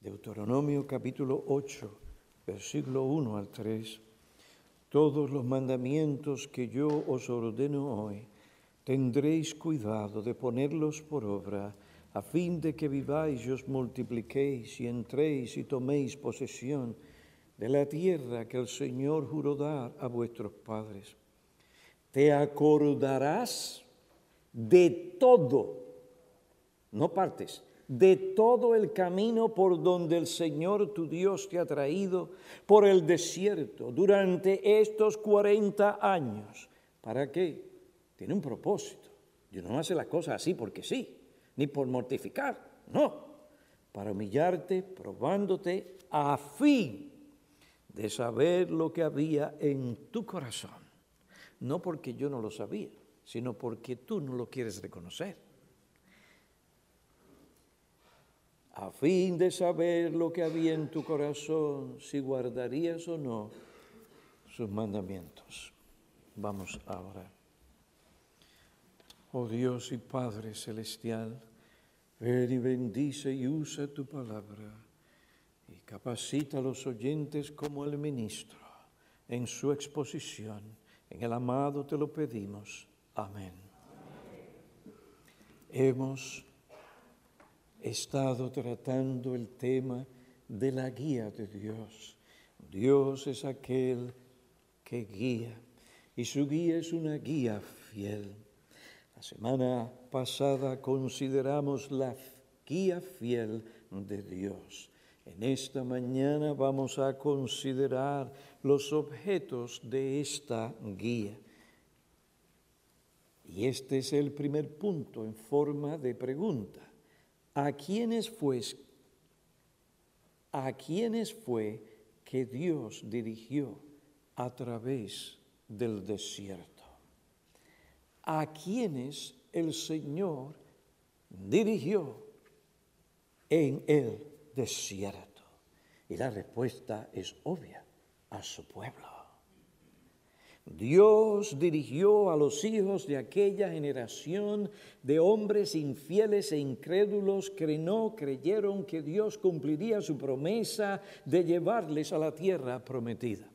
Deuteronomio capítulo 8, versículo 1 al 3. Todos los mandamientos que yo os ordeno hoy, tendréis cuidado de ponerlos por obra, a fin de que viváis y os multipliquéis y entréis y toméis posesión de la tierra que el Señor juró dar a vuestros padres. Te acordarás de todo, no partes, de todo el camino por donde el Señor tu Dios te ha traído por el desierto durante estos 40 años. ¿Para qué? Tiene un propósito. Yo no hace las cosas así porque sí, ni por mortificar, no. Para humillarte, probándote a fin de saber lo que había en tu corazón. No porque yo no lo sabía, sino porque tú no lo quieres reconocer. A fin de saber lo que había en tu corazón, si guardarías o no sus mandamientos. Vamos ahora. Oh Dios y Padre Celestial, ven y bendice y usa tu palabra y capacita a los oyentes como el ministro en su exposición. En el amado te lo pedimos. Amén. Hemos estado tratando el tema de la guía de Dios. Dios es aquel que guía y su guía es una guía fiel. La semana pasada consideramos la guía fiel de Dios. En esta mañana vamos a considerar los objetos de esta guía. Y este es el primer punto en forma de pregunta. ¿A quiénes fue, a fue que Dios dirigió a través del desierto? ¿A quiénes el Señor dirigió en el desierto? Y la respuesta es obvia, a su pueblo. Dios dirigió a los hijos de aquella generación de hombres infieles e incrédulos que no creyeron que Dios cumpliría su promesa de llevarles a la tierra prometida.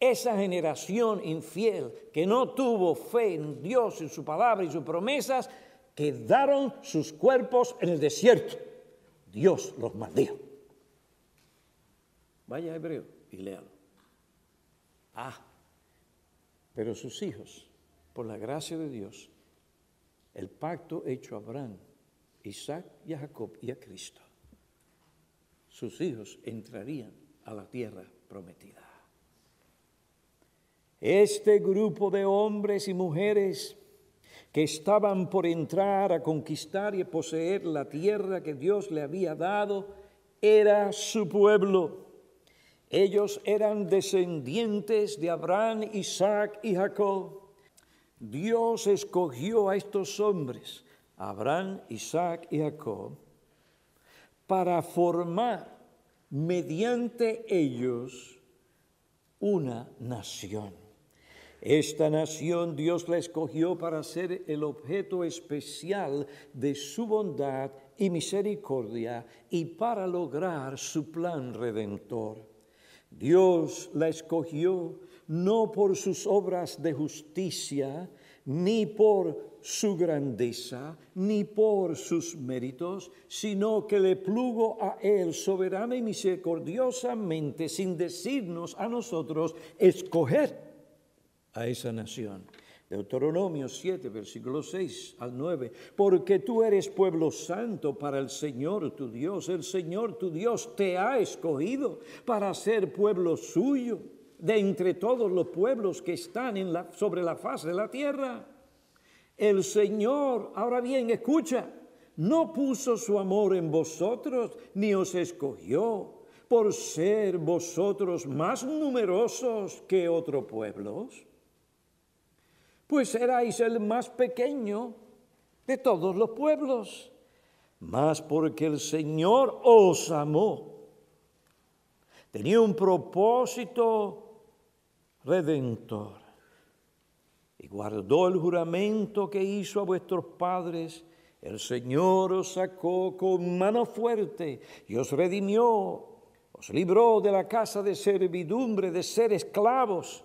Esa generación infiel que no tuvo fe en Dios, en su palabra y sus promesas, quedaron sus cuerpos en el desierto. Dios los maldijo. Vaya hebreo y léalo. Ah, pero sus hijos, por la gracia de Dios, el pacto hecho a Abraham, Isaac y a Jacob y a Cristo, sus hijos entrarían a la tierra prometida. Este grupo de hombres y mujeres que estaban por entrar a conquistar y poseer la tierra que Dios le había dado, era su pueblo. Ellos eran descendientes de Abraham, Isaac y Jacob. Dios escogió a estos hombres, Abraham, Isaac y Jacob, para formar mediante ellos una nación. Esta nación Dios la escogió para ser el objeto especial de su bondad y misericordia y para lograr su plan redentor. Dios la escogió no por sus obras de justicia, ni por su grandeza, ni por sus méritos, sino que le plugo a Él soberana y misericordiosamente, sin decirnos a nosotros, escoger a esa nación. Deuteronomio 7, versículo 6 al 9, porque tú eres pueblo santo para el Señor tu Dios, el Señor tu Dios te ha escogido para ser pueblo suyo de entre todos los pueblos que están en la, sobre la faz de la tierra. El Señor, ahora bien, escucha, no puso su amor en vosotros, ni os escogió por ser vosotros más numerosos que otros pueblos pues erais el más pequeño de todos los pueblos, más porque el Señor os amó. Tenía un propósito redentor y guardó el juramento que hizo a vuestros padres El Señor os sacó con mano fuerte y os redimió, os libró de la casa de servidumbre, de ser esclavos,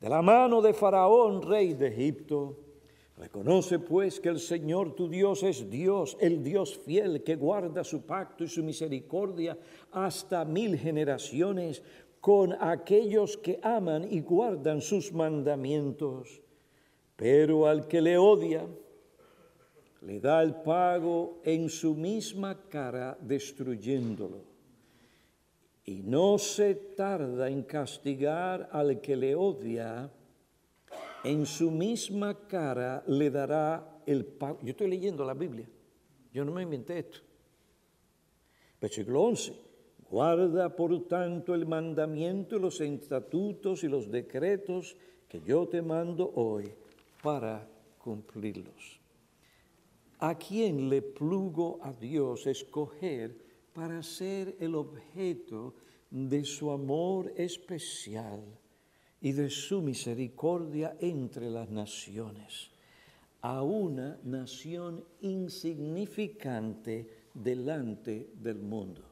de la mano de Faraón, rey de Egipto. Reconoce pues que el Señor tu Dios es Dios, el Dios fiel que guarda su pacto y su misericordia hasta mil generaciones con aquellos que aman y guardan sus mandamientos. Pero al que le odia, le da el pago en su misma cara destruyéndolo. Y no se tarda en castigar al que le odia, en su misma cara le dará el pago. Yo estoy leyendo la Biblia, yo no me inventé esto. Versículo 11. Guarda por tanto el mandamiento, los estatutos y los decretos que yo te mando hoy para cumplirlos. ¿A quién le plugo a Dios escoger para ser el objeto de su amor especial y de su misericordia entre las naciones? A una nación insignificante delante del mundo.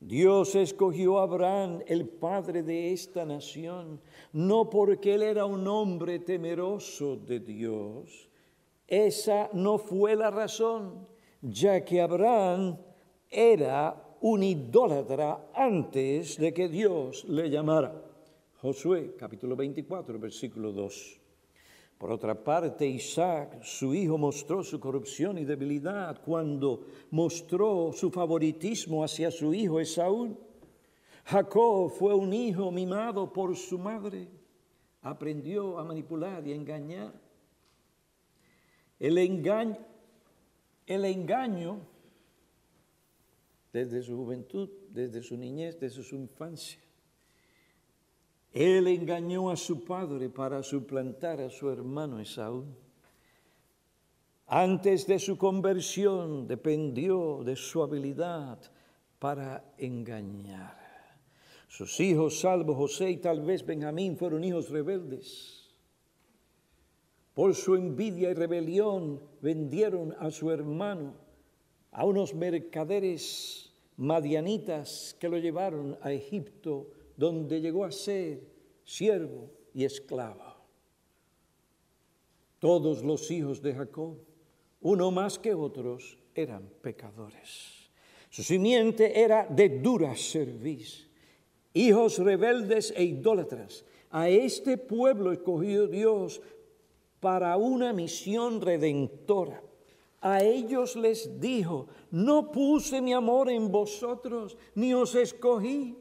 Dios escogió a Abraham, el padre de esta nación, no porque él era un hombre temeroso de Dios. Esa no fue la razón, ya que Abraham era un idólatra antes de que Dios le llamara. Josué capítulo 24, versículo 2. Por otra parte, Isaac, su hijo, mostró su corrupción y debilidad cuando mostró su favoritismo hacia su hijo Esaú. Jacob fue un hijo mimado por su madre. Aprendió a manipular y engañar. El engaño, el engaño desde su juventud, desde su niñez, desde su infancia él engañó a su padre para suplantar a su hermano Esaú. Antes de su conversión dependió de su habilidad para engañar. Sus hijos, salvo José y tal vez Benjamín, fueron hijos rebeldes. Por su envidia y rebelión vendieron a su hermano a unos mercaderes madianitas que lo llevaron a Egipto donde llegó a ser siervo y esclavo. Todos los hijos de Jacob, uno más que otros, eran pecadores. Su simiente era de dura cerviz, hijos rebeldes e idólatras. A este pueblo escogió Dios para una misión redentora. A ellos les dijo, no puse mi amor en vosotros, ni os escogí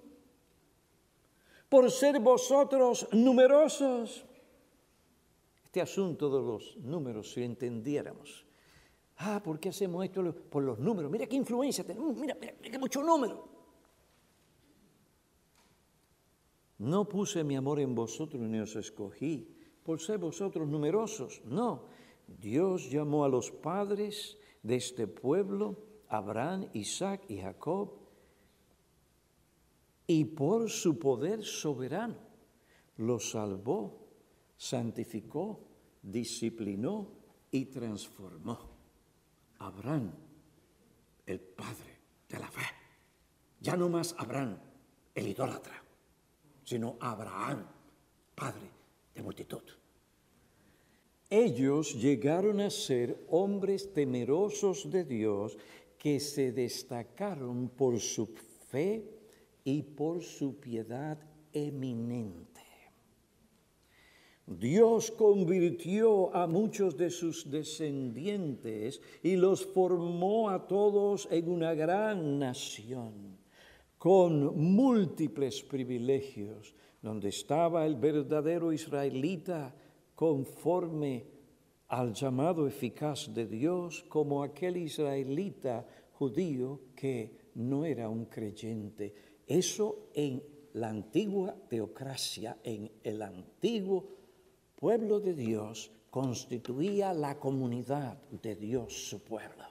por ser vosotros numerosos. Este asunto de los números, si entendiéramos. Ah, ¿por qué hacemos esto? Por los números. Mira qué influencia tenemos. Mira, mira, mira qué mucho número. No puse mi amor en vosotros ni os escogí por ser vosotros numerosos. No. Dios llamó a los padres de este pueblo, Abraham, Isaac y Jacob, y por su poder soberano lo salvó, santificó, disciplinó y transformó. Abraham, el padre de la fe. Ya no más Abraham, el idólatra, sino Abraham, padre de multitud. Ellos llegaron a ser hombres temerosos de Dios que se destacaron por su fe y por su piedad eminente. Dios convirtió a muchos de sus descendientes y los formó a todos en una gran nación, con múltiples privilegios, donde estaba el verdadero israelita conforme al llamado eficaz de Dios, como aquel israelita judío que no era un creyente eso en la antigua teocracia, en el antiguo pueblo de Dios, constituía la comunidad de Dios, su pueblo.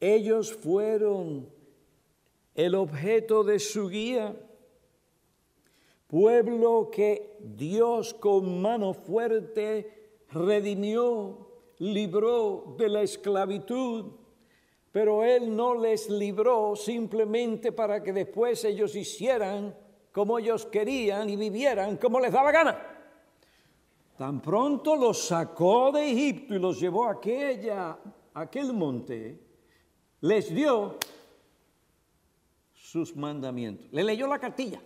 Ellos fueron el objeto de su guía pueblo que Dios con mano fuerte redimió, libró de la esclavitud, pero Él no les libró simplemente para que después ellos hicieran como ellos querían y vivieran como les daba gana. Tan pronto los sacó de Egipto y los llevó a aquella, aquel monte, les dio sus mandamientos. Le leyó la cartilla.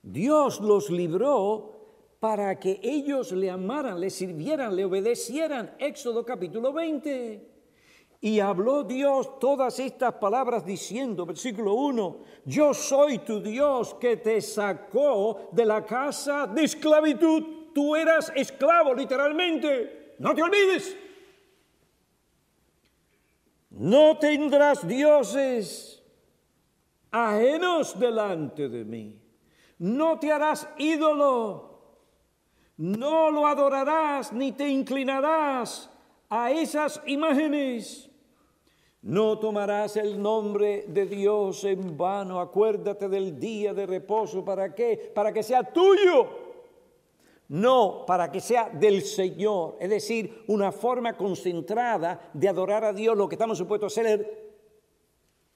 Dios los libró para que ellos le amaran, le sirvieran, le obedecieran. Éxodo capítulo 20. Y habló Dios todas estas palabras diciendo, versículo 1, yo soy tu Dios que te sacó de la casa de esclavitud. Tú eras esclavo literalmente. No te olvides. No tendrás dioses ajenos delante de mí. No te harás ídolo. No lo adorarás ni te inclinarás a esas imágenes. No tomarás el nombre de Dios en vano. Acuérdate del día de reposo. ¿Para qué? Para que sea tuyo. No para que sea del Señor. Es decir, una forma concentrada de adorar a Dios, lo que estamos supuestos a hacer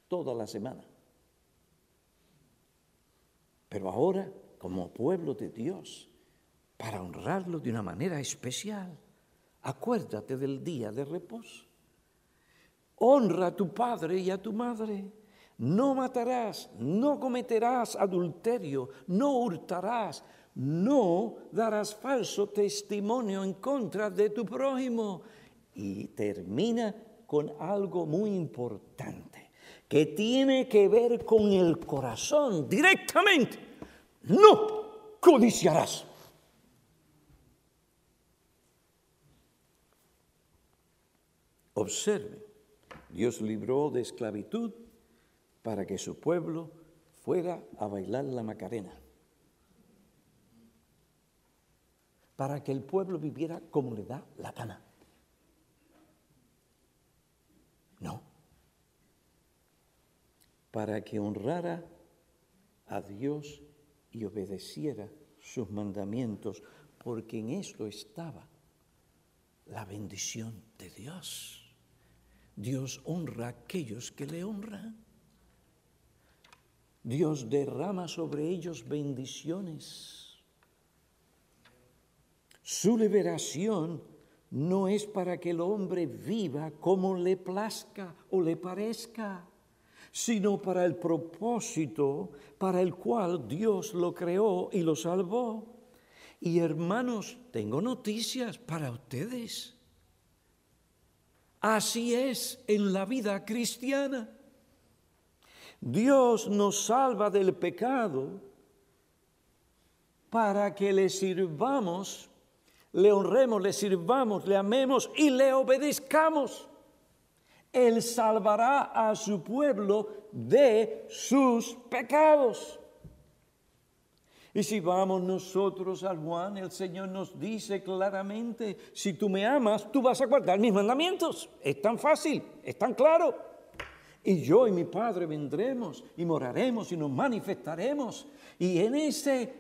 toda la semana. Pero ahora, como pueblo de Dios, para honrarlo de una manera especial, acuérdate del día de reposo. Honra a tu padre y a tu madre. No matarás, no cometerás adulterio, no hurtarás, no darás falso testimonio en contra de tu prójimo. Y termina con algo muy importante, que tiene que ver con el corazón directamente. No codiciarás. Observe Dios libró de esclavitud para que su pueblo fuera a bailar la Macarena. Para que el pueblo viviera como le da la gana. No. Para que honrara a Dios y obedeciera sus mandamientos, porque en esto estaba la bendición de Dios. Dios honra a aquellos que le honran. Dios derrama sobre ellos bendiciones. Su liberación no es para que el hombre viva como le plazca o le parezca, sino para el propósito para el cual Dios lo creó y lo salvó. Y hermanos, tengo noticias para ustedes. Así es en la vida cristiana. Dios nos salva del pecado para que le sirvamos, le honremos, le sirvamos, le amemos y le obedezcamos. Él salvará a su pueblo de sus pecados. Y si vamos nosotros al Juan, el Señor nos dice claramente, si tú me amas, tú vas a guardar mis mandamientos. Es tan fácil, es tan claro. Y yo y mi Padre vendremos y moraremos y nos manifestaremos. Y en, ese,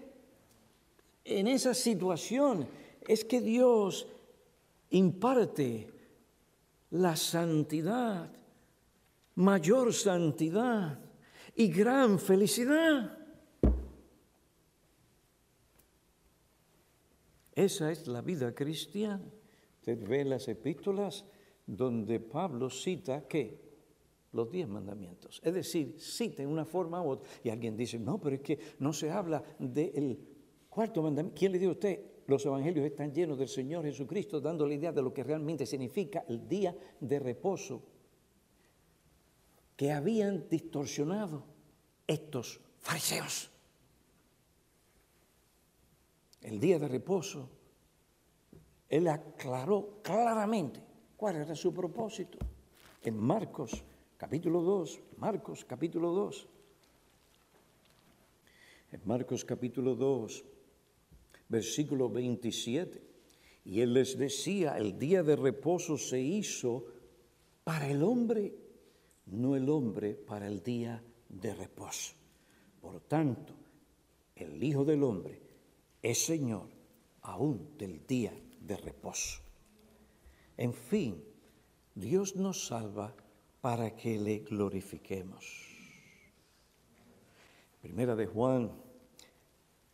en esa situación es que Dios imparte la santidad, mayor santidad y gran felicidad. Esa es la vida cristiana. Usted ve las epístolas donde Pablo cita que los diez mandamientos. Es decir, cita en una forma u otra. Y alguien dice, no, pero es que no se habla del cuarto mandamiento. ¿Quién le dijo a usted? Los evangelios están llenos del Señor Jesucristo, dando la idea de lo que realmente significa el día de reposo que habían distorsionado estos fariseos. El día de reposo, él aclaró claramente cuál era su propósito. En Marcos capítulo 2, Marcos capítulo 2. En Marcos capítulo 2, versículo 27. Y él les decía, el día de reposo se hizo para el hombre, no el hombre para el día de reposo. Por tanto, el Hijo del Hombre es Señor aún del día de reposo. En fin, Dios nos salva para que le glorifiquemos. Primera de Juan,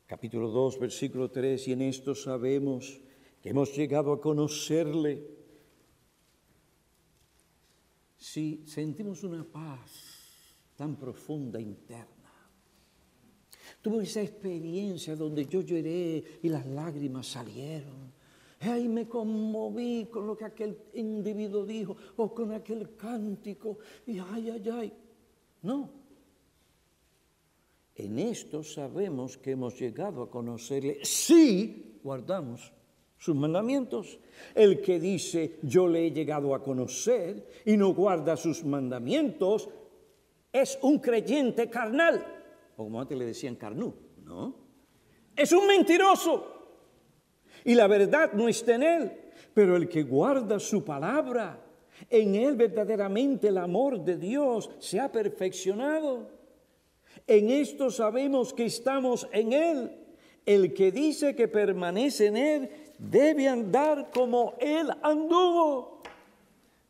capítulo 2, versículo 3, y en esto sabemos que hemos llegado a conocerle si sentimos una paz tan profunda interna. Tuve esa experiencia donde yo lloré y las lágrimas salieron. Ay, me conmoví con lo que aquel individuo dijo o con aquel cántico. Y ay, ay, ay. No. En esto sabemos que hemos llegado a conocerle si guardamos sus mandamientos. El que dice yo le he llegado a conocer y no guarda sus mandamientos es un creyente carnal. O como antes le decían carnú, ¿no? Es un mentiroso. Y la verdad no está en él. Pero el que guarda su palabra, en él verdaderamente el amor de Dios se ha perfeccionado. En esto sabemos que estamos en él. El que dice que permanece en él debe andar como Él anduvo.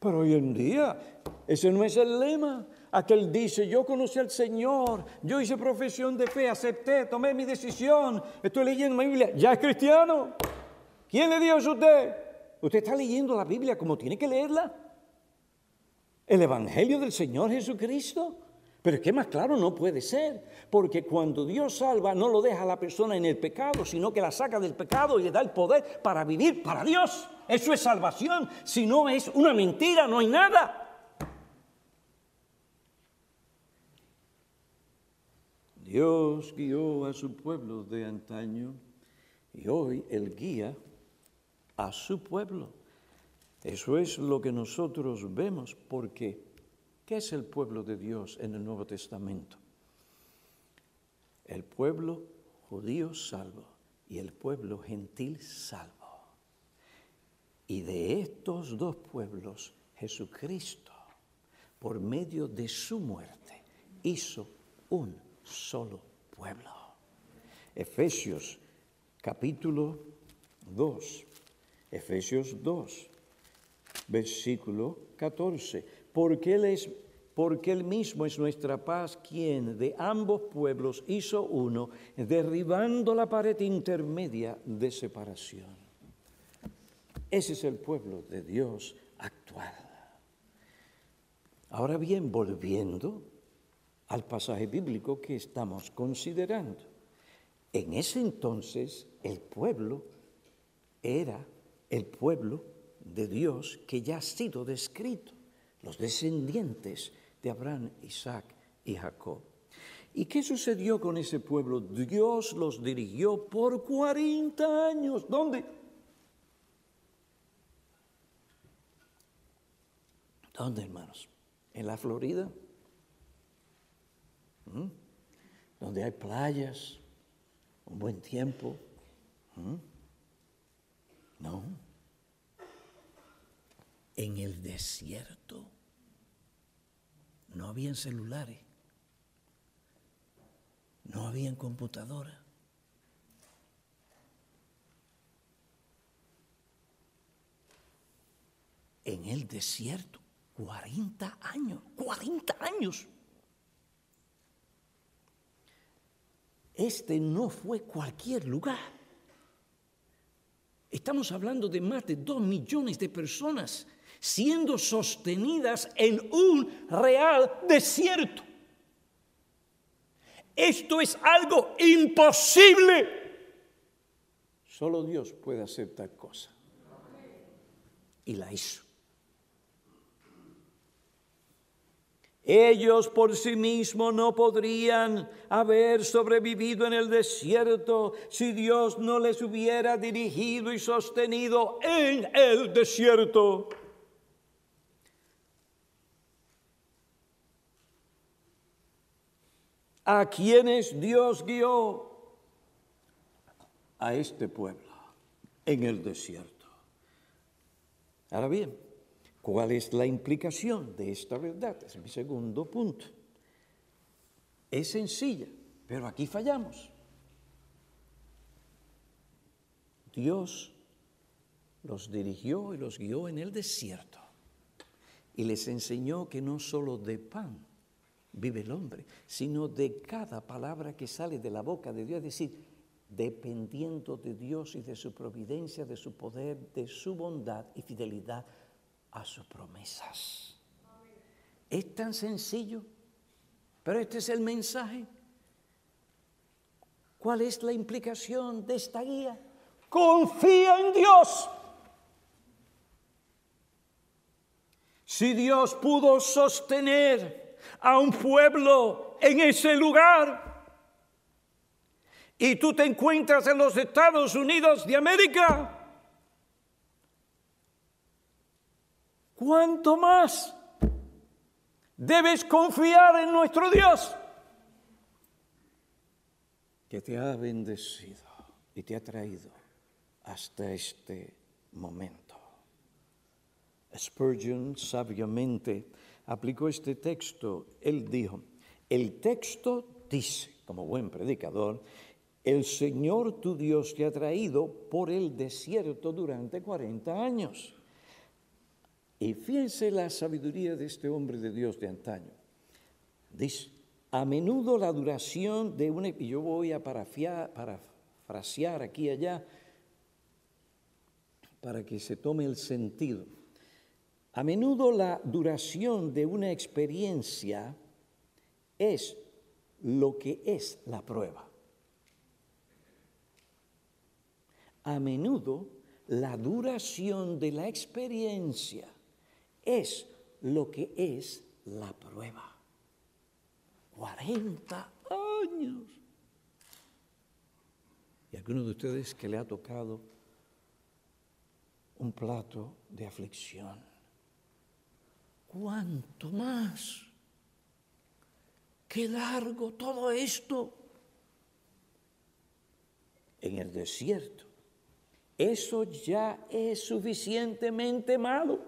Pero hoy en día ese no es el lema. Aquel dice, yo conocí al Señor, yo hice profesión de fe, acepté, tomé mi decisión, estoy leyendo mi Biblia, ya es cristiano. ¿Quién le dio a usted? Usted está leyendo la Biblia como tiene que leerla. El Evangelio del Señor Jesucristo. Pero es que más claro no puede ser, porque cuando Dios salva no lo deja a la persona en el pecado, sino que la saca del pecado y le da el poder para vivir para Dios. Eso es salvación, si no es una mentira, no hay nada. Dios guió a su pueblo de antaño y hoy Él guía a su pueblo. Eso es lo que nosotros vemos porque ¿Qué es el pueblo de Dios en el Nuevo Testamento? El pueblo judío salvo y el pueblo gentil salvo. Y de estos dos pueblos, Jesucristo, por medio de su muerte, hizo un solo pueblo. Efesios capítulo 2, Efesios 2, versículo 14 porque Él, es, porque Él mismo es nuestra paz, quien de ambos pueblos hizo uno, derribando la pared intermedia de separación. Ese es el pueblo de Dios actual. Ahora bien, volviendo al pasaje bíblico que estamos considerando. En ese entonces el pueblo era el pueblo de Dios que ya ha sido descrito los descendientes de Abraham, Isaac y Jacob. ¿Y qué sucedió con ese pueblo? Dios los dirigió por 40 años. ¿Dónde? ¿Dónde, hermanos? ¿En la Florida? ¿Mm? Donde hay playas, un buen tiempo. ¿Mm? No. En el desierto no habían celulares, no habían computadora. En el desierto, 40 años, 40 años. Este no fue cualquier lugar. Estamos hablando de más de dos millones de personas siendo sostenidas en un real desierto. Esto es algo imposible. Solo Dios puede hacer tal cosa. Y la hizo. Ellos por sí mismos no podrían haber sobrevivido en el desierto si Dios no les hubiera dirigido y sostenido en el desierto. A quienes Dios guió a este pueblo en el desierto. Ahora bien, ¿Cuál es la implicación de esta verdad? Es mi segundo punto. Es sencilla, pero aquí fallamos. Dios los dirigió y los guió en el desierto y les enseñó que no solo de pan vive el hombre, sino de cada palabra que sale de la boca de Dios, es decir, dependiendo de Dios y de su providencia, de su poder, de su bondad y fidelidad a sus promesas. Es tan sencillo, pero este es el mensaje. ¿Cuál es la implicación de esta guía? Confía en Dios. Si Dios pudo sostener a un pueblo en ese lugar y tú te encuentras en los Estados Unidos de América, ¿cuánto más debes confiar en nuestro Dios? Que te ha bendecido y te ha traído hasta este momento. Spurgeon sabiamente aplicó este texto. Él dijo, el texto dice, como buen predicador, el Señor tu Dios te ha traído por el desierto durante 40 años. Y fíjense la sabiduría de este hombre de Dios de antaño. Dice, a menudo la duración de una... Y yo voy a parafrasear aquí y allá para que se tome el sentido. A menudo la duración de una experiencia es lo que es la prueba. A menudo la duración de la experiencia es lo que es la prueba. 40 años. Y alguno de ustedes que le ha tocado un plato de aflicción ¿Cuánto más? Qué largo todo esto. En el desierto. Eso ya es suficientemente malo.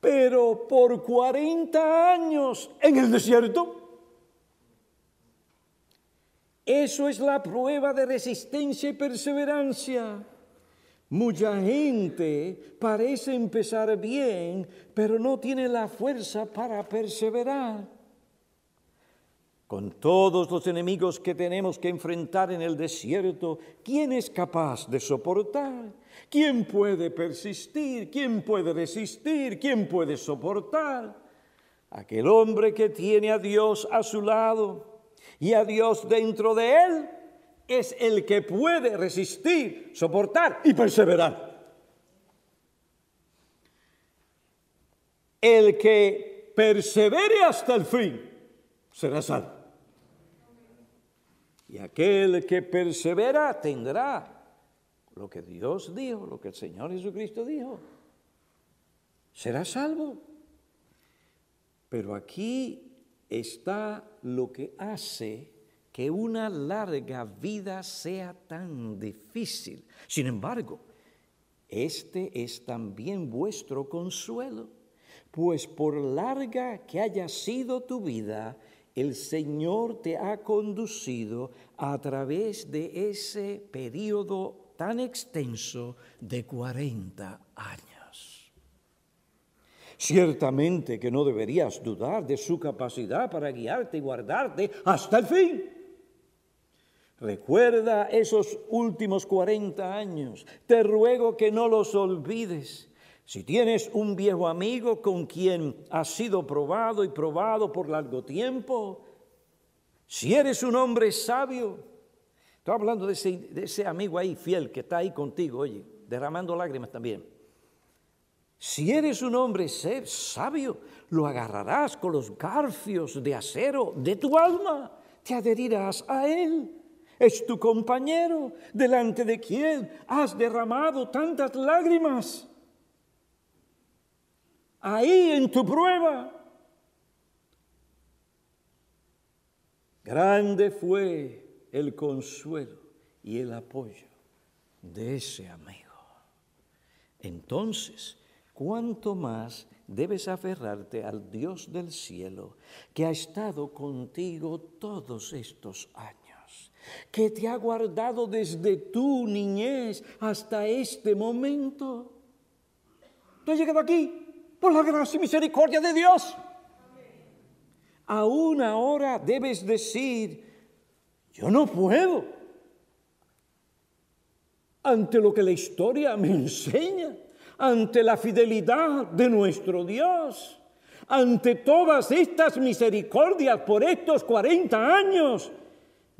Pero por 40 años en el desierto. Eso es la prueba de resistencia y perseverancia. Mucha gente parece empezar bien, pero no tiene la fuerza para perseverar. Con todos los enemigos que tenemos que enfrentar en el desierto, ¿quién es capaz de soportar? ¿Quién puede persistir? ¿Quién puede resistir? ¿Quién puede soportar? Aquel hombre que tiene a Dios a su lado y a Dios dentro de él es el que puede resistir, soportar y perseverar. El que persevere hasta el fin será salvo. Y aquel que persevera tendrá lo que Dios dijo, lo que el Señor Jesucristo dijo. Será salvo. Pero aquí está lo que hace que una larga vida sea tan difícil. Sin embargo, este es también vuestro consuelo, pues por larga que haya sido tu vida, el Señor te ha conducido a través de ese periodo tan extenso de 40 años. Ciertamente que no deberías dudar de su capacidad para guiarte y guardarte hasta el fin. Recuerda esos últimos 40 años. Te ruego que no los olvides. Si tienes un viejo amigo con quien has sido probado y probado por largo tiempo, si eres un hombre sabio, estoy hablando de ese, de ese amigo ahí fiel que está ahí contigo, oye, derramando lágrimas también. Si eres un hombre sabio, lo agarrarás con los garfios de acero de tu alma, te adherirás a él es tu compañero delante de quien has derramado tantas lágrimas. Ahí en tu prueba. Grande fue el consuelo y el apoyo de ese amigo. Entonces, cuánto más debes aferrarte al Dios del cielo, que ha estado contigo todos estos años, que te ha guardado desde tu niñez hasta este momento. Tú has llegado aquí por la gracia y misericordia de Dios. Aún ahora debes decir, yo no puedo, ante lo que la historia me enseña ante la fidelidad de nuestro Dios, ante todas estas misericordias por estos 40 años.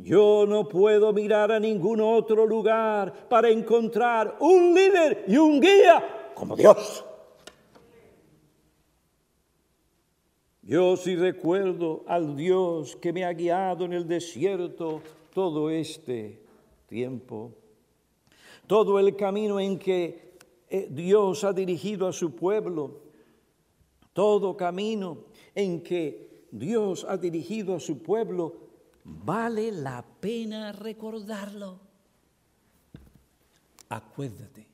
Yo no puedo mirar a ningún otro lugar para encontrar un líder y un guía como Dios. Yo sí recuerdo al Dios que me ha guiado en el desierto todo este tiempo, todo el camino en que eh, Dios ha dirigido a su pueblo, todo camino en que Dios ha dirigido a su pueblo, vale la pena recordarlo. Acuérdate,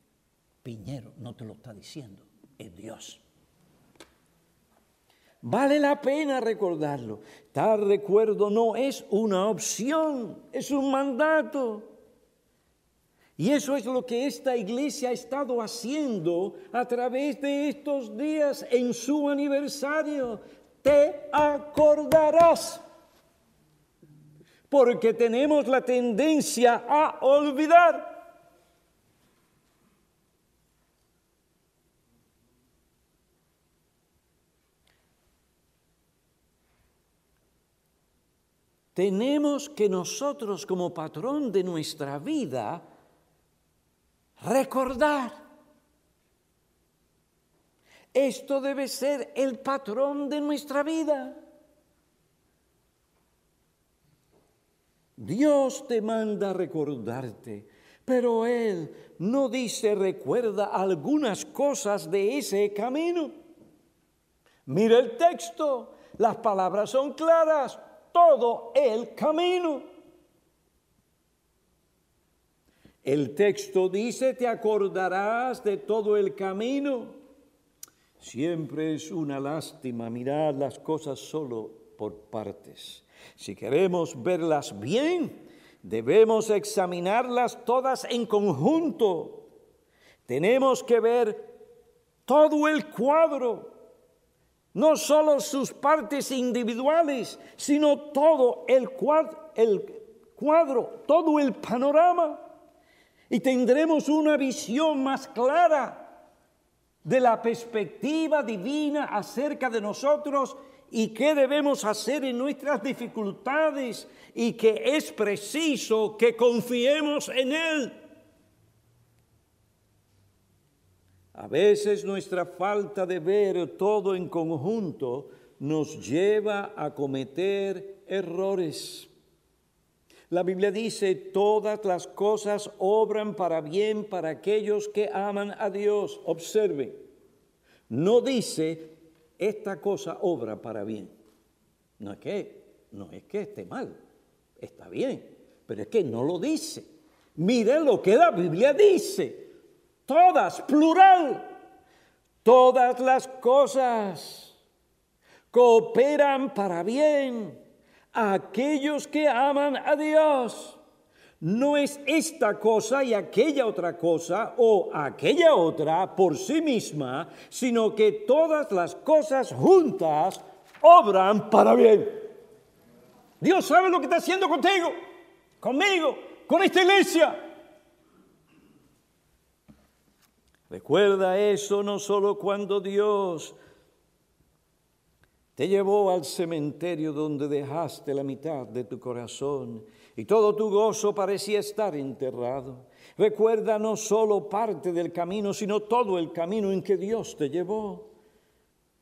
Piñero no te lo está diciendo, es Dios. Vale la pena recordarlo. Tal recuerdo no es una opción, es un mandato. Y eso es lo que esta iglesia ha estado haciendo a través de estos días en su aniversario. Te acordarás. Porque tenemos la tendencia a olvidar. Tenemos que nosotros como patrón de nuestra vida recordar. Esto debe ser el patrón de nuestra vida. Dios te manda recordarte, pero Él no dice recuerda algunas cosas de ese camino. Mira el texto, las palabras son claras, todo el camino. El texto dice, te acordarás de todo el camino. Siempre es una lástima mirar las cosas solo por partes. Si queremos verlas bien, debemos examinarlas todas en conjunto. Tenemos que ver todo el cuadro, no solo sus partes individuales, sino todo el cuadro, el cuadro todo el panorama y tendremos una visión más clara de la perspectiva divina acerca de nosotros y qué debemos hacer en nuestras dificultades y que es preciso que confiemos en Él. A veces nuestra falta de ver todo en conjunto nos lleva a cometer errores. La Biblia dice, todas las cosas obran para bien para aquellos que aman a Dios. Observe, no dice, esta cosa obra para bien. No es que, no es que esté mal, está bien, pero es que no lo dice. Mire lo que la Biblia dice, todas, plural, todas las cosas cooperan para bien aquellos que aman a Dios. No es esta cosa y aquella otra cosa o aquella otra por sí misma, sino que todas las cosas juntas obran para bien. Dios sabe lo que está haciendo contigo, conmigo, con esta iglesia. Recuerda eso no solo cuando Dios te llevó al cementerio donde dejaste la mitad de tu corazón y todo tu gozo parecía estar enterrado. Recuerda no solo parte del camino, sino todo el camino en que Dios te llevó.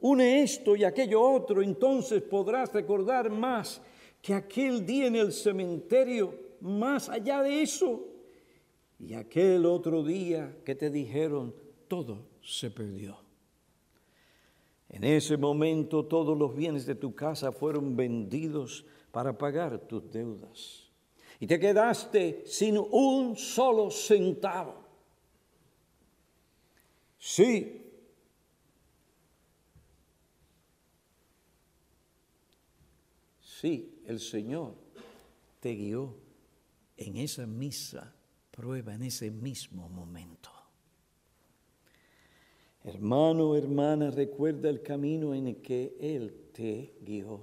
Une esto y aquello otro, entonces podrás recordar más que aquel día en el cementerio, más allá de eso, y aquel otro día que te dijeron, todo se perdió. En ese momento todos los bienes de tu casa fueron vendidos para pagar tus deudas y te quedaste sin un solo centavo. Sí. Sí, el Señor te guió en esa misa, prueba, en ese mismo momento. Hermano, hermana, recuerda el camino en el que Él te guió,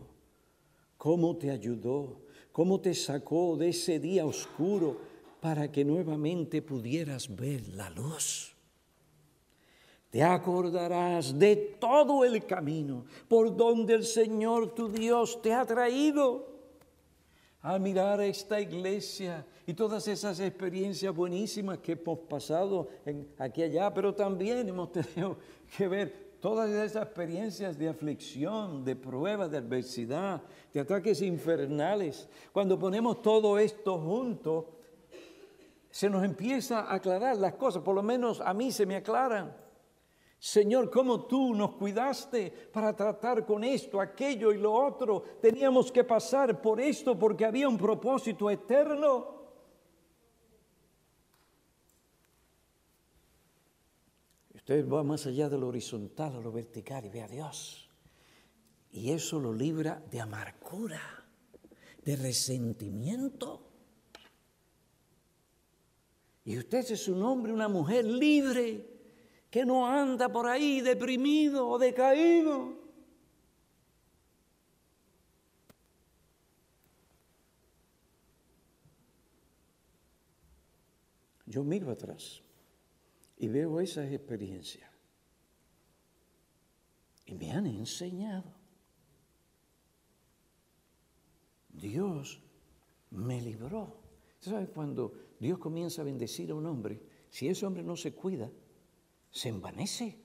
cómo te ayudó, cómo te sacó de ese día oscuro para que nuevamente pudieras ver la luz. Te acordarás de todo el camino por donde el Señor tu Dios te ha traído. Al mirar esta iglesia y todas esas experiencias buenísimas que hemos pasado aquí y allá, pero también hemos tenido que ver todas esas experiencias de aflicción, de prueba, de adversidad, de ataques infernales. Cuando ponemos todo esto junto, se nos empieza a aclarar las cosas, por lo menos a mí se me aclaran. Señor, ¿cómo tú nos cuidaste para tratar con esto, aquello y lo otro? Teníamos que pasar por esto porque había un propósito eterno. Usted va más allá de lo horizontal a lo vertical y ve a Dios. Y eso lo libra de amargura, de resentimiento. Y usted es un hombre, una mujer libre que no anda por ahí deprimido o decaído. Yo miro atrás y veo esas experiencias y me han enseñado. Dios me libró. ¿Sabes cuando Dios comienza a bendecir a un hombre? Si ese hombre no se cuida, se envanece.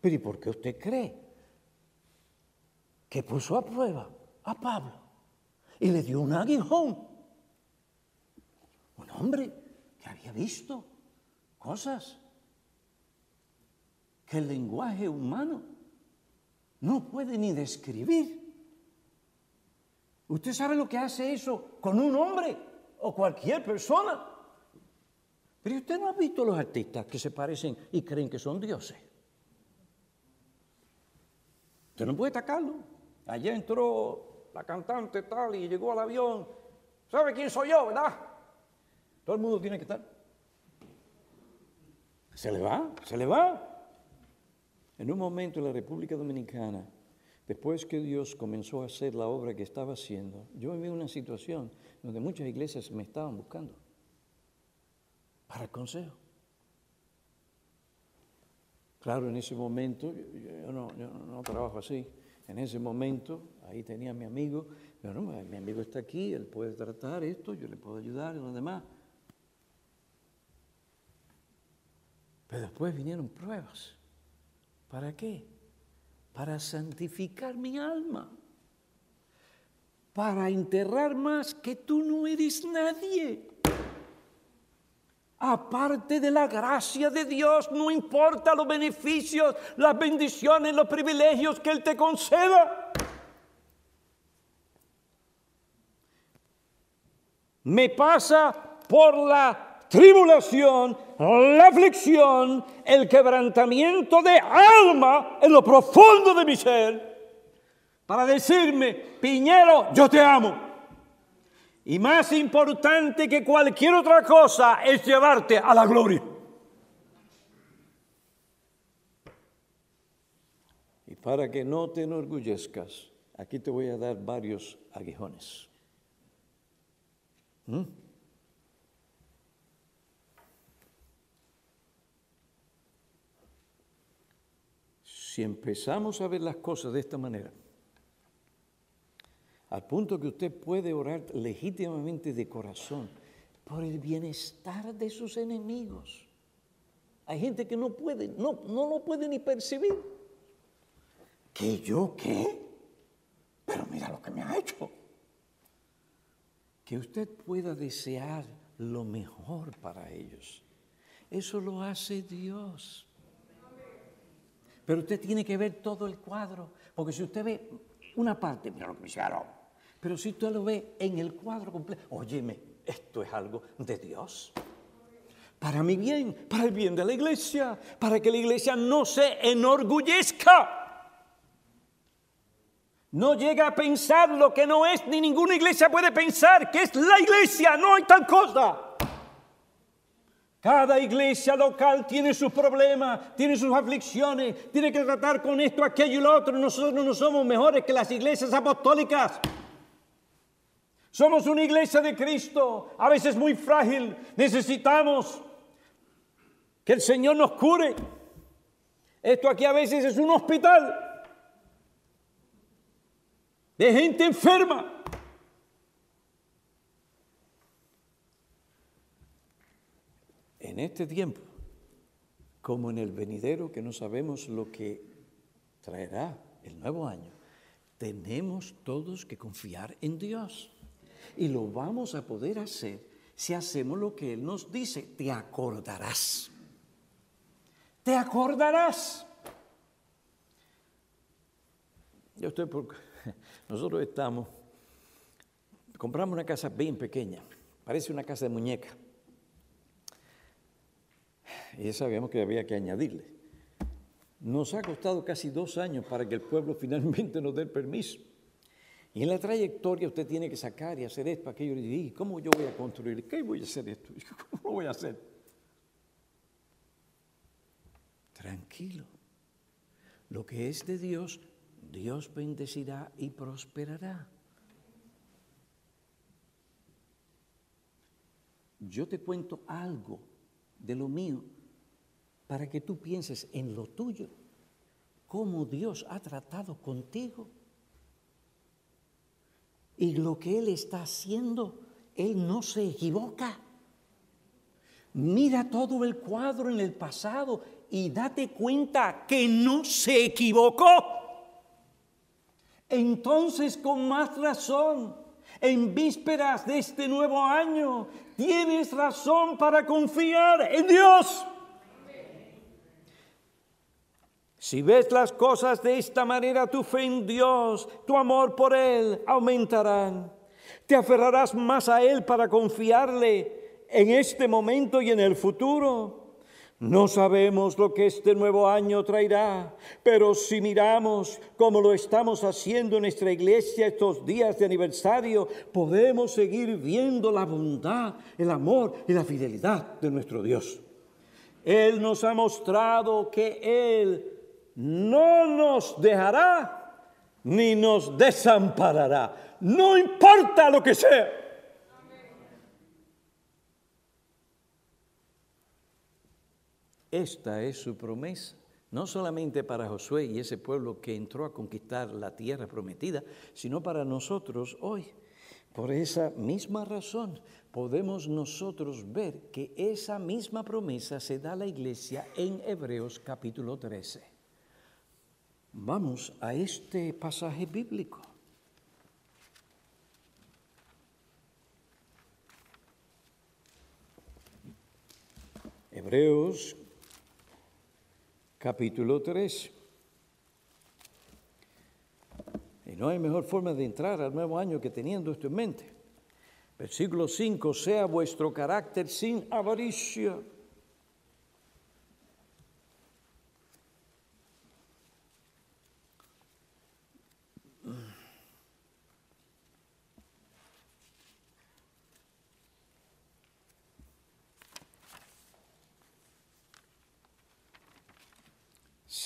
Pero ¿y por qué usted cree que puso a prueba a Pablo y le dio un aguijón? Un hombre que había visto cosas que el lenguaje humano no puede ni describir. ¿Usted sabe lo que hace eso con un hombre o cualquier persona? Pero usted no ha visto los artistas que se parecen y creen que son dioses. Usted no puede atacarlo. Allá entró la cantante tal y llegó al avión. ¿Sabe quién soy yo, verdad? Todo el mundo tiene que estar. Se le va, se le va. En un momento en la República Dominicana, después que Dios comenzó a hacer la obra que estaba haciendo, yo vi una situación donde muchas iglesias me estaban buscando para el consejo. Claro, en ese momento, yo, no, trabajo así, en ese momento, ahí tenía a mi amigo, pero no, mi amigo está aquí, él puede tratar esto, yo le puedo ayudar y lo demás. Pero después vinieron pruebas. ¿Para qué? Para santificar mi alma. Para enterrar más que tú no eres nadie. Aparte de la gracia de Dios, no importa los beneficios, las bendiciones, los privilegios que Él te conceda. Me pasa por la tribulación, la aflicción, el quebrantamiento de alma en lo profundo de mi ser, para decirme, Piñero, yo te amo. Y más importante que cualquier otra cosa es llevarte a la gloria. Y para que no te enorgullezcas, aquí te voy a dar varios aguijones. ¿Mm? Si empezamos a ver las cosas de esta manera, al punto que usted puede orar legítimamente de corazón por el bienestar de sus enemigos. Hay gente que no puede, no, no lo puede ni percibir. ¿Que yo qué? Pero mira lo que me ha hecho. Que usted pueda desear lo mejor para ellos. Eso lo hace Dios. Pero usted tiene que ver todo el cuadro, porque si usted ve una parte, mira lo que me hicieron, pero si tú lo ves en el cuadro completo, óyeme, esto es algo de Dios. Para mi bien, para el bien de la iglesia, para que la iglesia no se enorgullezca. no llega a pensar lo que no es, ni ninguna iglesia puede pensar que es la iglesia, no hay tal cosa. Cada iglesia local tiene sus problemas, tiene sus aflicciones, tiene que tratar con esto, aquello y lo otro. Nosotros no somos mejores que las iglesias apostólicas. Somos una iglesia de Cristo, a veces muy frágil. Necesitamos que el Señor nos cure. Esto aquí a veces es un hospital de gente enferma. En este tiempo, como en el venidero que no sabemos lo que traerá el nuevo año, tenemos todos que confiar en Dios. Y lo vamos a poder hacer si hacemos lo que Él nos dice. Te acordarás. Te acordarás. Yo estoy por nosotros estamos, compramos una casa bien pequeña, parece una casa de muñeca. Y sabíamos que había que añadirle. Nos ha costado casi dos años para que el pueblo finalmente nos dé el permiso. Y en la trayectoria usted tiene que sacar y hacer esto, aquello. Y ¿cómo yo voy a construir? ¿Qué voy a hacer esto? ¿Cómo lo voy a hacer? Tranquilo. Lo que es de Dios Dios bendecirá y prosperará. Yo te cuento algo de lo mío para que tú pienses en lo tuyo, cómo Dios ha tratado contigo y lo que Él está haciendo, Él no se equivoca. Mira todo el cuadro en el pasado y date cuenta que no se equivocó. Entonces, con más razón, en vísperas de este nuevo año, tienes razón para confiar en Dios. Si ves las cosas de esta manera, tu fe en Dios, tu amor por Él aumentarán. Te aferrarás más a Él para confiarle en este momento y en el futuro. No sabemos lo que este nuevo año traerá, pero si miramos como lo estamos haciendo en nuestra iglesia estos días de aniversario, podemos seguir viendo la bondad, el amor y la fidelidad de nuestro Dios. Él nos ha mostrado que Él no nos dejará ni nos desamparará, no importa lo que sea. Esta es su promesa, no solamente para Josué y ese pueblo que entró a conquistar la tierra prometida, sino para nosotros hoy. Por esa misma razón podemos nosotros ver que esa misma promesa se da a la iglesia en Hebreos capítulo 13. Vamos a este pasaje bíblico. Hebreos capítulo 3. Y no hay mejor forma de entrar al nuevo año que teniendo esto en mente. Versículo 5, sea vuestro carácter sin avaricia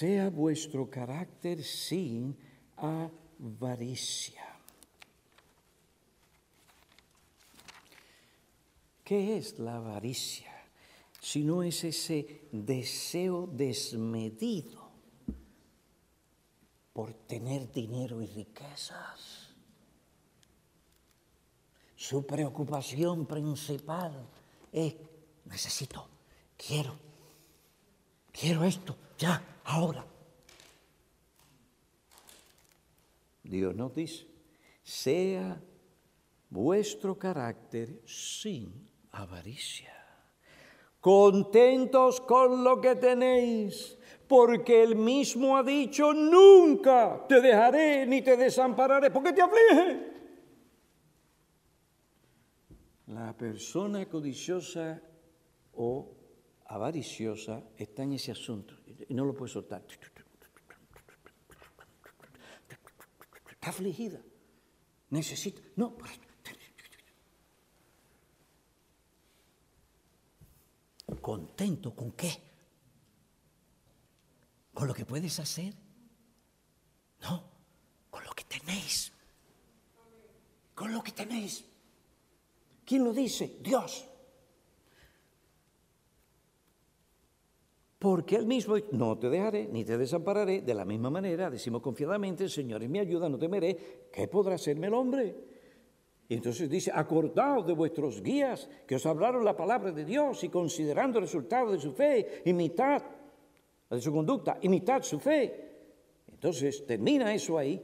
sea vuestro carácter sin avaricia. ¿Qué es la avaricia? Si no es ese deseo desmedido por tener dinero y riquezas. Su preocupación principal es, necesito, quiero, quiero esto, ya, ahora. Dios nos dice, sea vuestro carácter sin avaricia. Contentos con lo que tenéis, porque Él mismo ha dicho, nunca te dejaré ni te desampararé, porque te aflige. La persona codiciosa o avariciosa está en ese asunto y no lo puede soltar. está afligida, necesita, no, contento con qué? ¿Con lo que puedes hacer? No, con lo que tenéis. Con lo que tenéis. ¿Quién lo dice? Dios. Porque Él mismo, no te dejaré ni te desampararé. De la misma manera, decimos confiadamente, Señor es mi ayuda, no temeré. ¿Qué podrá hacerme el hombre? Entonces dice, acordaos de vuestros guías que os hablaron la palabra de Dios y considerando el resultado de su fe, imitad, de su conducta, imitad su fe. Entonces termina eso ahí.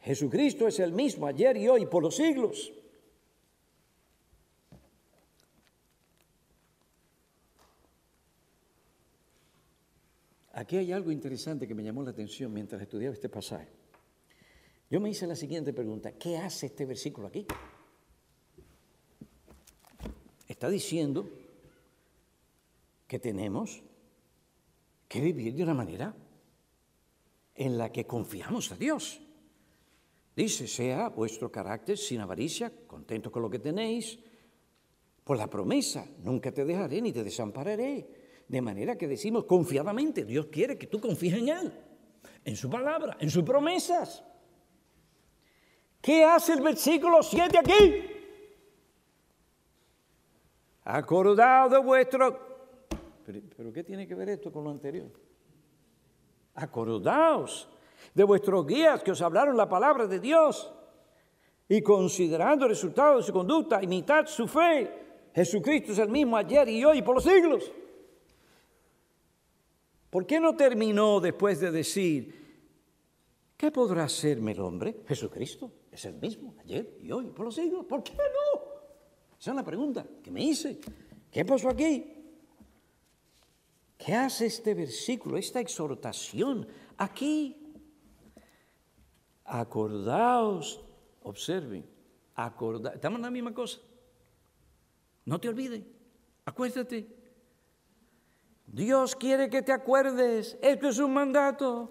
Jesucristo es el mismo ayer y hoy por los siglos. Aquí hay algo interesante que me llamó la atención mientras estudiaba este pasaje. Yo me hice la siguiente pregunta, ¿qué hace este versículo aquí? Está diciendo que tenemos que vivir de una manera en la que confiamos a Dios. Dice, sea vuestro carácter sin avaricia, contento con lo que tenéis, por la promesa, nunca te dejaré ni te desampararé. De manera que decimos confiadamente, Dios quiere que tú confíes en Él, en su palabra, en sus promesas. ¿Qué hace el versículo 7 aquí? Acordado de vuestro... Pero, ¿qué tiene que ver esto con lo anterior? Acordaos de vuestros guías que os hablaron la palabra de Dios y considerando el resultado de su conducta, imitad su fe. Jesucristo es el mismo ayer y hoy por los siglos. ¿Por qué no terminó después de decir, ¿qué podrá hacerme el hombre? Jesucristo es el mismo, ayer y hoy, por los siglos. ¿Por qué no? Esa es la pregunta que me hice. ¿Qué pasó aquí? ¿Qué hace este versículo, esta exhortación aquí? Acordaos, observen, acordaos, estamos en la misma cosa. No te olvides, acuérdate, Dios quiere que te acuerdes. Esto es un mandato.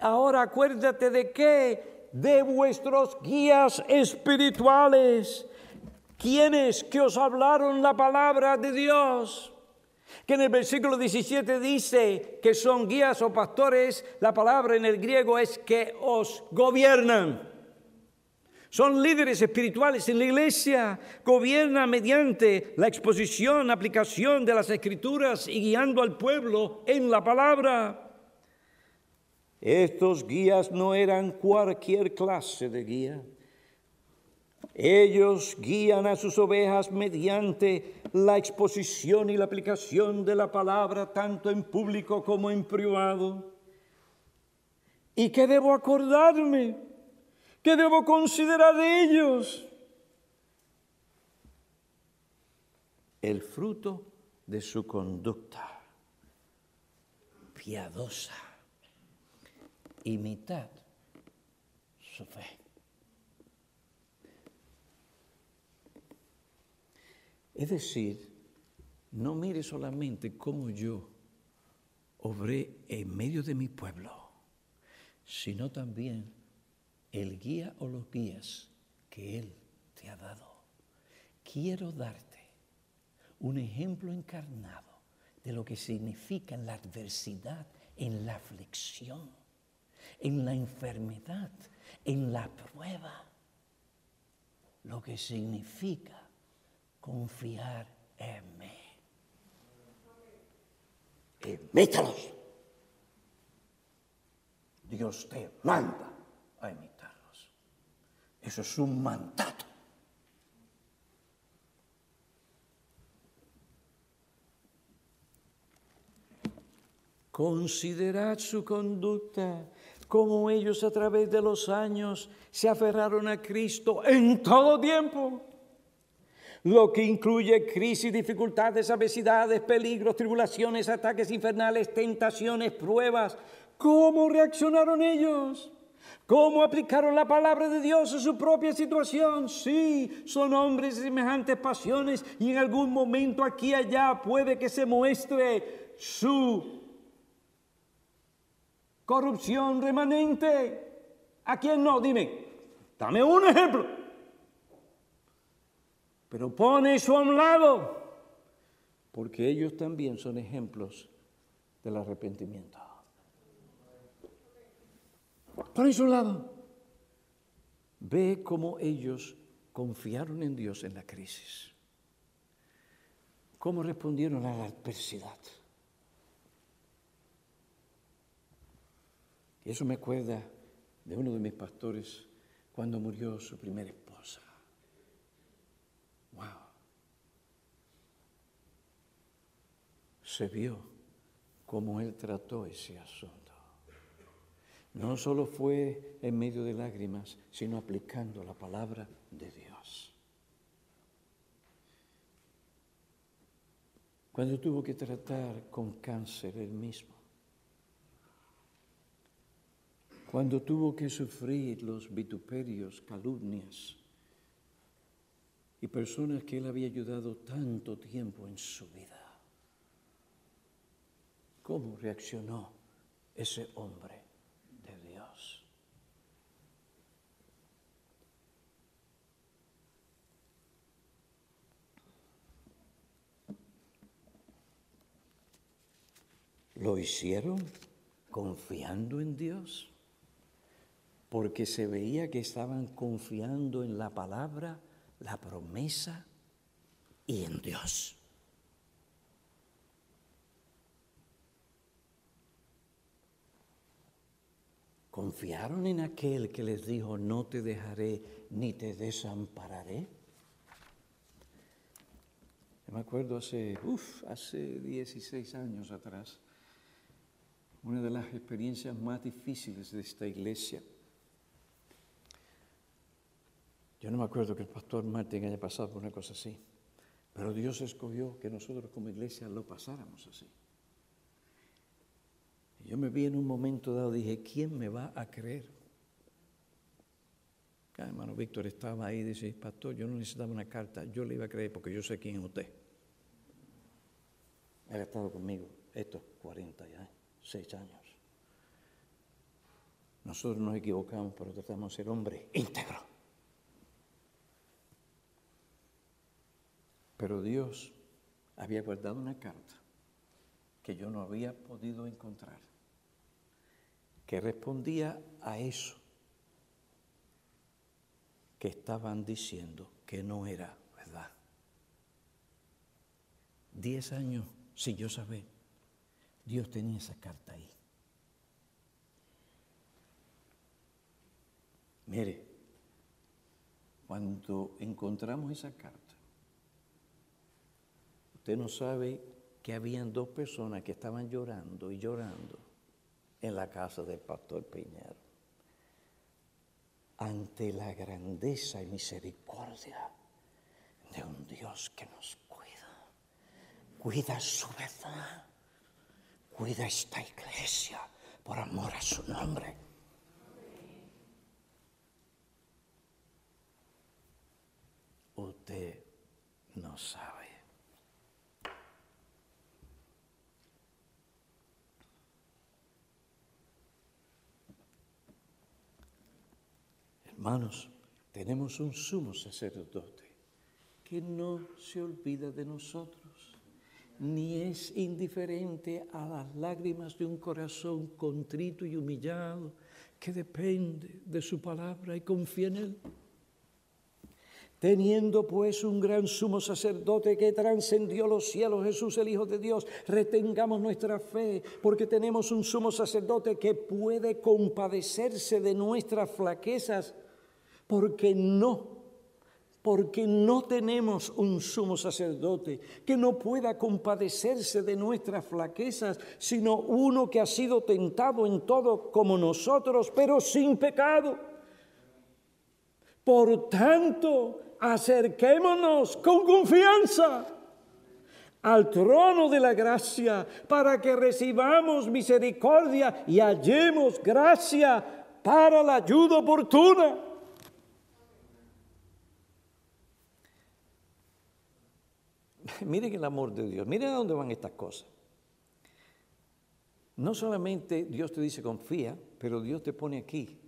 Ahora acuérdate de qué? De vuestros guías espirituales. Quienes que os hablaron la palabra de Dios. Que en el versículo 17 dice que son guías o pastores. La palabra en el griego es que os gobiernan. Son líderes espirituales en la iglesia, gobiernan mediante la exposición, aplicación de las escrituras y guiando al pueblo en la palabra. Estos guías no eran cualquier clase de guía. Ellos guían a sus ovejas mediante la exposición y la aplicación de la palabra, tanto en público como en privado. ¿Y qué debo acordarme? ¿Qué debo considerar de ellos? El fruto de su conducta piadosa. Imitad su fe. Es decir, no mire solamente cómo yo obré en medio de mi pueblo, sino también el guía o los guías que Él te ha dado. Quiero darte un ejemplo encarnado de lo que significa la adversidad, en la aflicción, en la enfermedad, en la prueba, lo que significa confiar en mí. Dios te manda a mí. Eso es un mandato. Considerad su conducta, como ellos a través de los años se aferraron a Cristo en todo tiempo, lo que incluye crisis, dificultades, adversidades, peligros, tribulaciones, ataques infernales, tentaciones, pruebas. ¿Cómo reaccionaron ellos? ¿Cómo aplicaron la palabra de Dios a su propia situación? Sí, son hombres de semejantes pasiones y en algún momento aquí y allá puede que se muestre su corrupción remanente. ¿A quién no? Dime. Dame un ejemplo. Pero pone eso a un lado, porque ellos también son ejemplos del arrepentimiento. Pone eso a un lado. Ve cómo ellos confiaron en Dios en la crisis. Cómo respondieron a la adversidad. Y eso me acuerda de uno de mis pastores cuando murió su primera esposa. Wow. Se vio cómo él trató ese asunto. No solo fue en medio de lágrimas, sino aplicando la palabra de Dios. Cuando tuvo que tratar con cáncer él mismo, cuando tuvo que sufrir los vituperios, calumnias y personas que él había ayudado tanto tiempo en su vida. ¿Cómo reaccionó ese hombre? Lo hicieron confiando en Dios, porque se veía que estaban confiando en la palabra, la promesa y en Dios. ¿Confiaron en aquel que les dijo, no te dejaré ni te desampararé? me acuerdo hace, uff, hace 16 años atrás, una de las experiencias más difíciles de esta iglesia. Yo no me acuerdo que el pastor Martín haya pasado por una cosa así, pero Dios escogió que nosotros como iglesia lo pasáramos así. Y yo me vi en un momento dado, dije, ¿quién me va a creer? El hermano Víctor estaba ahí y dice, pastor, yo no necesitaba una carta, yo le iba a creer porque yo sé quién es usted. Él ha estado conmigo estos 40 años seis años. Nosotros nos equivocamos, pero tratamos de ser hombre íntegro. Pero Dios había guardado una carta que yo no había podido encontrar, que respondía a eso que estaban diciendo que no era verdad. Diez años sin yo saber Dios tenía esa carta ahí. Mire, cuando encontramos esa carta, usted no sabe que habían dos personas que estaban llorando y llorando en la casa del pastor Piñero ante la grandeza y misericordia de un Dios que nos cuida, cuida su verdad Cuida esta iglesia por amor a su nombre. Usted no sabe. Hermanos, tenemos un sumo sacerdote que no se olvida de nosotros ni es indiferente a las lágrimas de un corazón contrito y humillado que depende de su palabra y confía en él. Teniendo pues un gran sumo sacerdote que trascendió los cielos, Jesús el Hijo de Dios, retengamos nuestra fe, porque tenemos un sumo sacerdote que puede compadecerse de nuestras flaquezas, porque no porque no tenemos un sumo sacerdote que no pueda compadecerse de nuestras flaquezas, sino uno que ha sido tentado en todo como nosotros, pero sin pecado. Por tanto, acerquémonos con confianza al trono de la gracia para que recibamos misericordia y hallemos gracia para la ayuda oportuna. miren el amor de Dios, miren a dónde van estas cosas. No solamente Dios te dice confía, pero Dios te pone aquí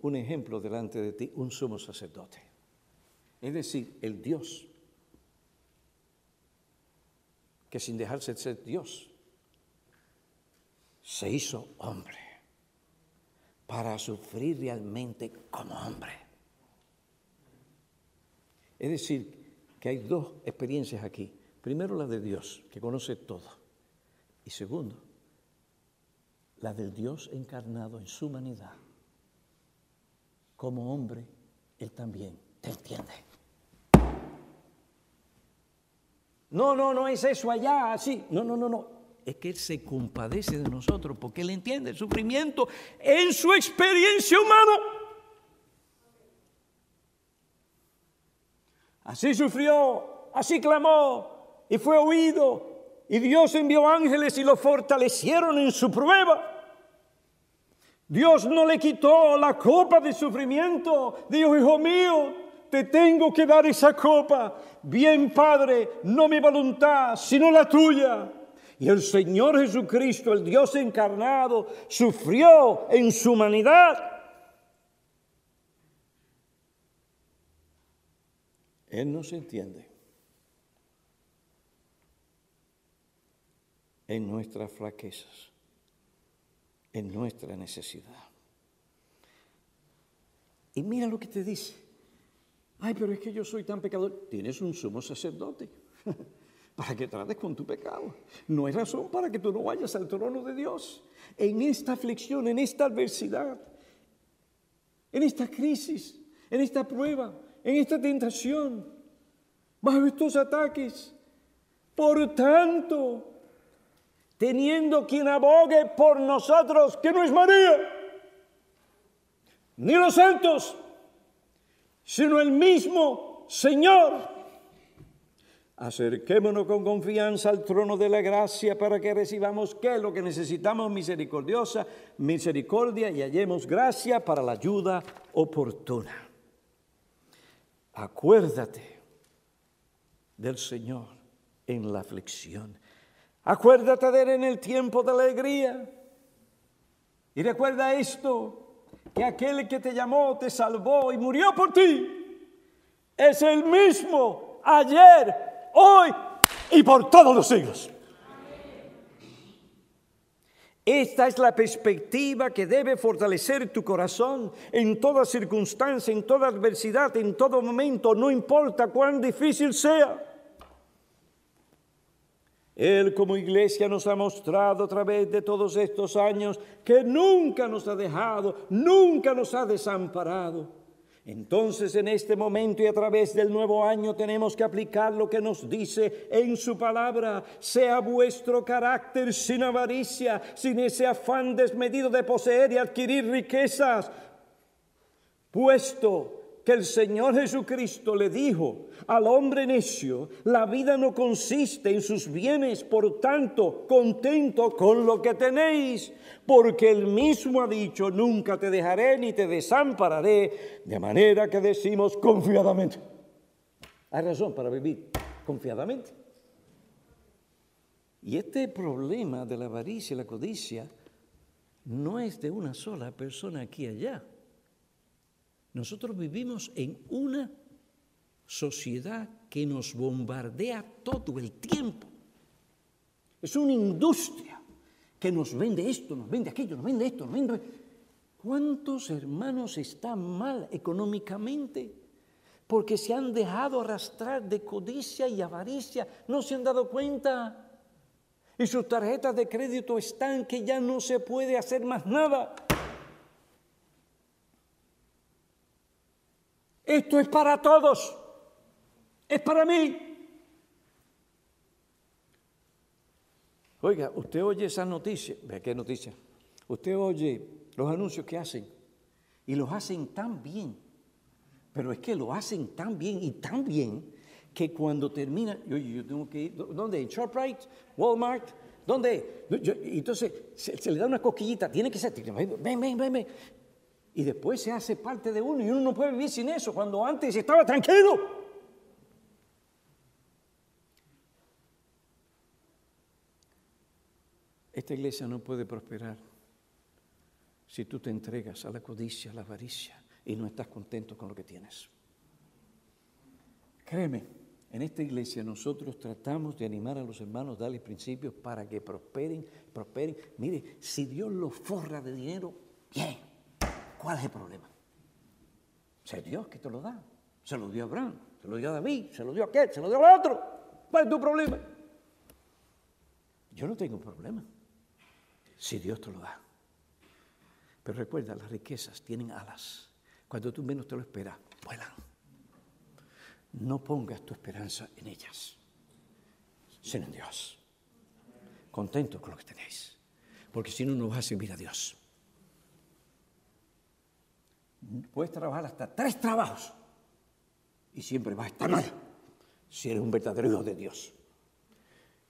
un ejemplo delante de ti, un sumo sacerdote. Es decir, el Dios, que sin dejarse de ser Dios, se hizo hombre para sufrir realmente como hombre. Es decir, que hay dos experiencias aquí. Primero la de Dios, que conoce todo. Y segundo, la del Dios encarnado en su humanidad. Como hombre, Él también te entiende. No, no, no es eso allá, así. No, no, no, no. Es que Él se compadece de nosotros porque Él entiende el sufrimiento en su experiencia humana. Así sufrió, así clamó y fue oído. Y Dios envió ángeles y lo fortalecieron en su prueba. Dios no le quitó la copa de sufrimiento. Dijo, hijo mío, te tengo que dar esa copa. Bien, Padre, no mi voluntad, sino la tuya. Y el Señor Jesucristo, el Dios encarnado, sufrió en su humanidad Él no se entiende en nuestras flaquezas, en nuestra necesidad. Y mira lo que te dice. Ay, pero es que yo soy tan pecador. Tienes un sumo sacerdote para que trates con tu pecado. No hay razón para que tú no vayas al trono de Dios. En esta aflicción, en esta adversidad, en esta crisis, en esta prueba, en esta tentación, bajo estos ataques. Por tanto, teniendo quien abogue por nosotros, que no es María, ni los santos, sino el mismo Señor. Acerquémonos con confianza al trono de la gracia para que recibamos qué lo que necesitamos, misericordiosa, misericordia y hallemos gracia para la ayuda oportuna acuérdate del Señor en la aflicción. Acuérdate de Él en el tiempo de alegría. Y recuerda esto, que aquel que te llamó, te salvó y murió por ti, es el mismo ayer, hoy y por todos los siglos. Esta es la perspectiva que debe fortalecer tu corazón en toda circunstancia, en toda adversidad, en todo momento, no importa cuán difícil sea. Él como iglesia nos ha mostrado a través de todos estos años que nunca nos ha dejado, nunca nos ha desamparado. Entonces en este momento y a través del nuevo año tenemos que aplicar lo que nos dice en su palabra. Sea vuestro carácter sin avaricia, sin ese afán desmedido de poseer y adquirir riquezas, puesto que el Señor Jesucristo le dijo al hombre necio, la vida no consiste en sus bienes, por tanto, contento con lo que tenéis, porque él mismo ha dicho, nunca te dejaré ni te desampararé, de manera que decimos confiadamente. Hay razón para vivir confiadamente. Y este problema de la avaricia y la codicia no es de una sola persona aquí y allá. Nosotros vivimos en una sociedad que nos bombardea todo el tiempo. Es una industria que nos vende esto, nos vende aquello, nos vende esto, nos vende... ¿Cuántos hermanos están mal económicamente? Porque se han dejado arrastrar de codicia y avaricia, no se han dado cuenta. Y sus tarjetas de crédito están que ya no se puede hacer más nada. Esto es para todos. Es para mí. Oiga, usted oye esa noticia. Vea qué noticia. Usted oye los anuncios que hacen. Y los hacen tan bien. Pero es que lo hacen tan bien y tan bien que cuando termina, oye, yo tengo que ir, ¿dónde? ¿Shoprite? ¿Walmart? ¿Dónde? entonces se, se, le da una cosquillita, tiene que ser, ven, ven, ven, ven y después se hace parte de uno y uno no puede vivir sin eso cuando antes estaba tranquilo. Esta iglesia no puede prosperar si tú te entregas a la codicia, a la avaricia y no estás contento con lo que tienes. Créeme, en esta iglesia nosotros tratamos de animar a los hermanos, darles principios para que prosperen, prosperen. Mire, si Dios los forra de dinero, bien, ¿cuál es el problema? O es Dios que te lo da. Se lo dio a Abraham, se lo dio a David, se lo dio a aquel, se lo dio a otro. ¿Cuál es tu problema? Yo no tengo problema si Dios te lo da. Pero recuerda, las riquezas tienen alas. Cuando tú menos te lo esperas, vuelan. No pongas tu esperanza en ellas, sino en Dios. Contento con lo que tenéis. Porque si no, no vas a servir a Dios. Puedes trabajar hasta tres trabajos y siempre vas a estar mal si eres un verdadero hijo de Dios.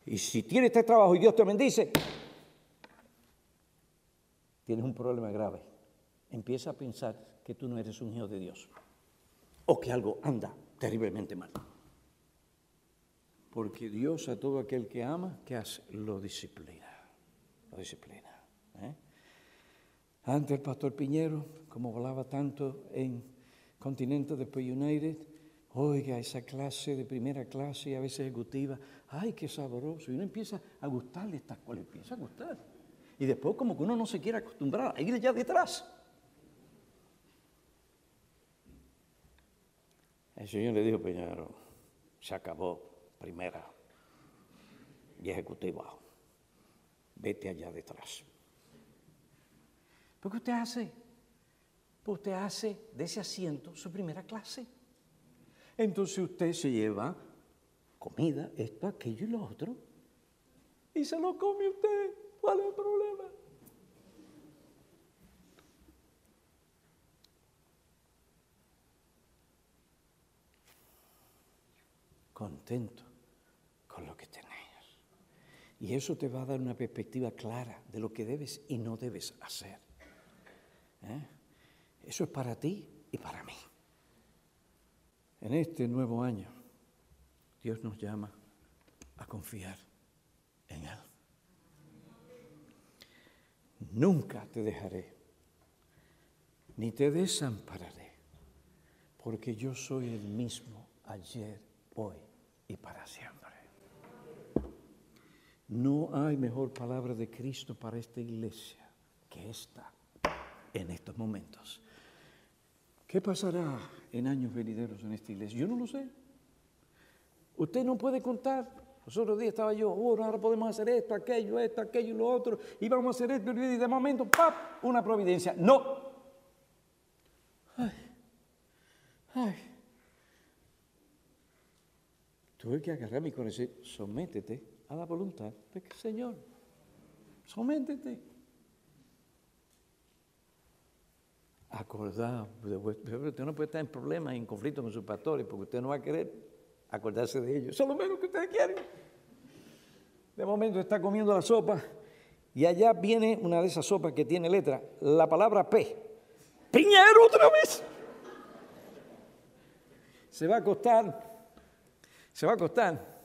Y si tienes este trabajo y Dios te bendice, tienes un problema grave. Empieza a pensar que tú no eres un hijo de Dios o que algo anda terriblemente mal. Porque Dios a todo aquel que ama, ¿qué hace? Lo disciplina. Lo disciplina. Antes el pastor Piñero, como hablaba tanto en Continente después United, oiga, esa clase de primera clase y a veces ejecutiva, ay, qué sabroso. Y uno empieza a gustarle estas cosas, empieza a gustar. Y después como que uno no se quiere acostumbrar a ir allá detrás. El Señor le dijo, Peñaro, se acabó primera y ejecutiva. Vete allá detrás. ¿Por qué usted hace? Pues usted hace de ese asiento su primera clase. Entonces usted se lleva comida, esto, aquello y lo otro, y se lo come usted. ¿Cuál es el problema? Contento con lo que tenéis. Y eso te va a dar una perspectiva clara de lo que debes y no debes hacer. ¿Eh? Eso es para ti y para mí. En este nuevo año, Dios nos llama a confiar en Él. Nunca te dejaré, ni te desampararé, porque yo soy el mismo ayer, hoy y para siempre. No hay mejor palabra de Cristo para esta iglesia que esta en estos momentos. ¿Qué pasará en años venideros en esta iglesia? Yo no lo sé. Usted no puede contar los otros días estaba yo, oh, ahora podemos hacer esto, aquello, esto, aquello lo otro, y vamos a hacer esto, y de momento, ¡pap! Una providencia. No. Ay, ay. Tuve que agarrar mi corazón sométete a la voluntad del Señor. Sométete. Acordado, usted no puede estar en problemas, en conflicto con sus pastores, porque usted no va a querer acordarse de ellos. Eso es lo menos que ustedes quieren. De momento está comiendo la sopa y allá viene una de esas sopas que tiene letra, la palabra P. Piñero otra vez. Se va a acostar, se va a acostar.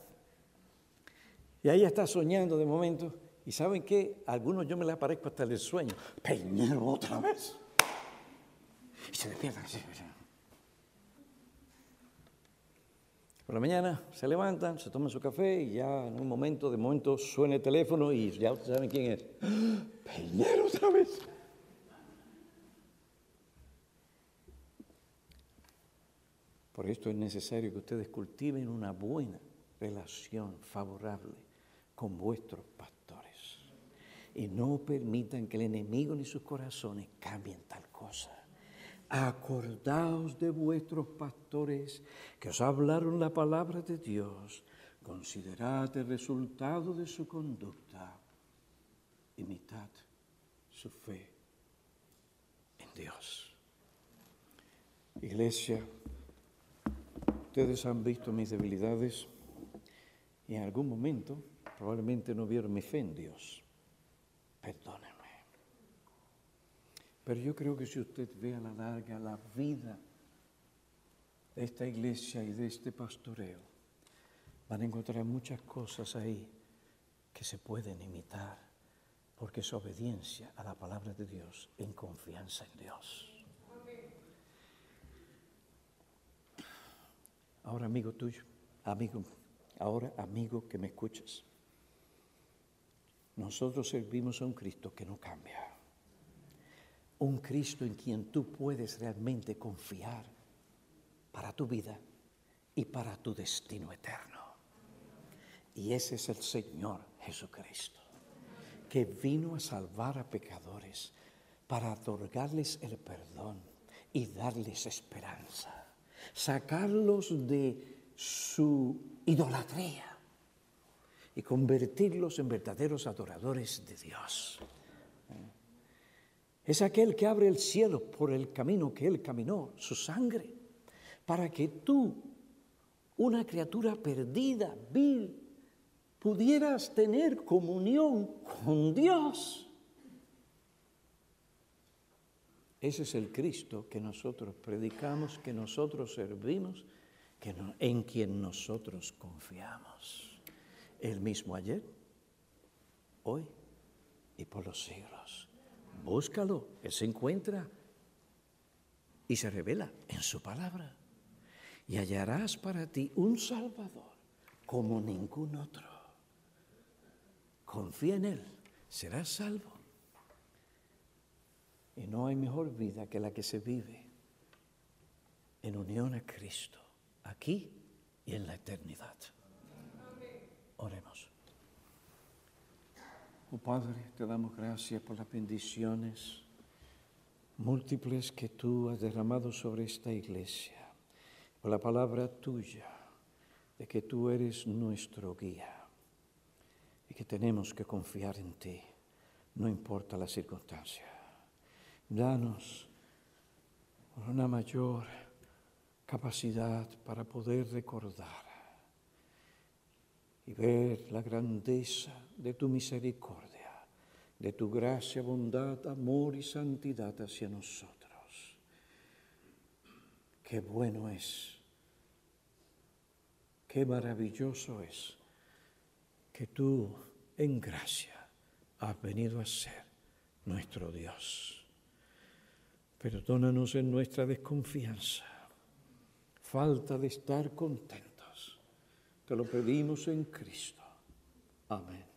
Y ahí está soñando de momento. ¿Y saben qué? algunos yo me le aparezco hasta el sueño. Piñero otra vez. Y se despierta. Por la mañana se levantan, se toman su café y ya en un momento, de momento suena el teléfono y ya ustedes saben quién es. Peñero otra vez. Por esto es necesario que ustedes cultiven una buena relación favorable con vuestros pastores y no permitan que el enemigo ni sus corazones cambien tal cosa acordaos de vuestros pastores que os hablaron la palabra de Dios, considerad el resultado de su conducta, imitad su fe en Dios. Iglesia, ustedes han visto mis debilidades y en algún momento probablemente no vieron mi fe en Dios. Perdónenme. Pero yo creo que si usted ve a la larga la vida de esta iglesia y de este pastoreo, van a encontrar muchas cosas ahí que se pueden imitar porque es obediencia a la palabra de Dios en confianza en Dios. Ahora, amigo tuyo, amigo, ahora, amigo que me escuchas, nosotros servimos a un Cristo que no cambia, un Cristo en quien tú puedes realmente confiar para tu vida y para tu destino eterno. Y ese es el Señor Jesucristo que vino a salvar a pecadores para otorgarles el perdón y darles esperanza, sacarlos de su idolatría y convertirlos en verdaderos adoradores de Dios. Es aquel que abre el cielo por el camino que Él caminó, su sangre, para que tú, una criatura perdida, vil, pudieras tener comunión con Dios. Ese es el Cristo que nosotros predicamos, que nosotros servimos, que en quien nosotros confiamos. El mismo ayer, hoy y por los siglos. Búscalo, Él se encuentra y se revela en su palabra. Y hallarás para ti un Salvador como ningún otro confía en Él, serás salvo. Y no hay mejor vida que la que se vive en unión a Cristo, aquí y en la eternidad. Oremos. Oh Padre, te damos gracias por las bendiciones múltiples que tú has derramado sobre esta iglesia, por la palabra tuya, de que tú eres nuestro guía y que tenemos que confiar en ti, no importa la circunstancia. Danos una mayor capacidad para poder recordar y ver la grandeza de tu misericordia, de tu gracia, bondad, amor y santidad hacia nosotros. Qué bueno es, qué maravilloso es que tú en gracia has venido a ser nuestro Dios. Perdónanos en nuestra desconfianza, falta de estar contentos. Te lo pedimos en Cristo. Amén.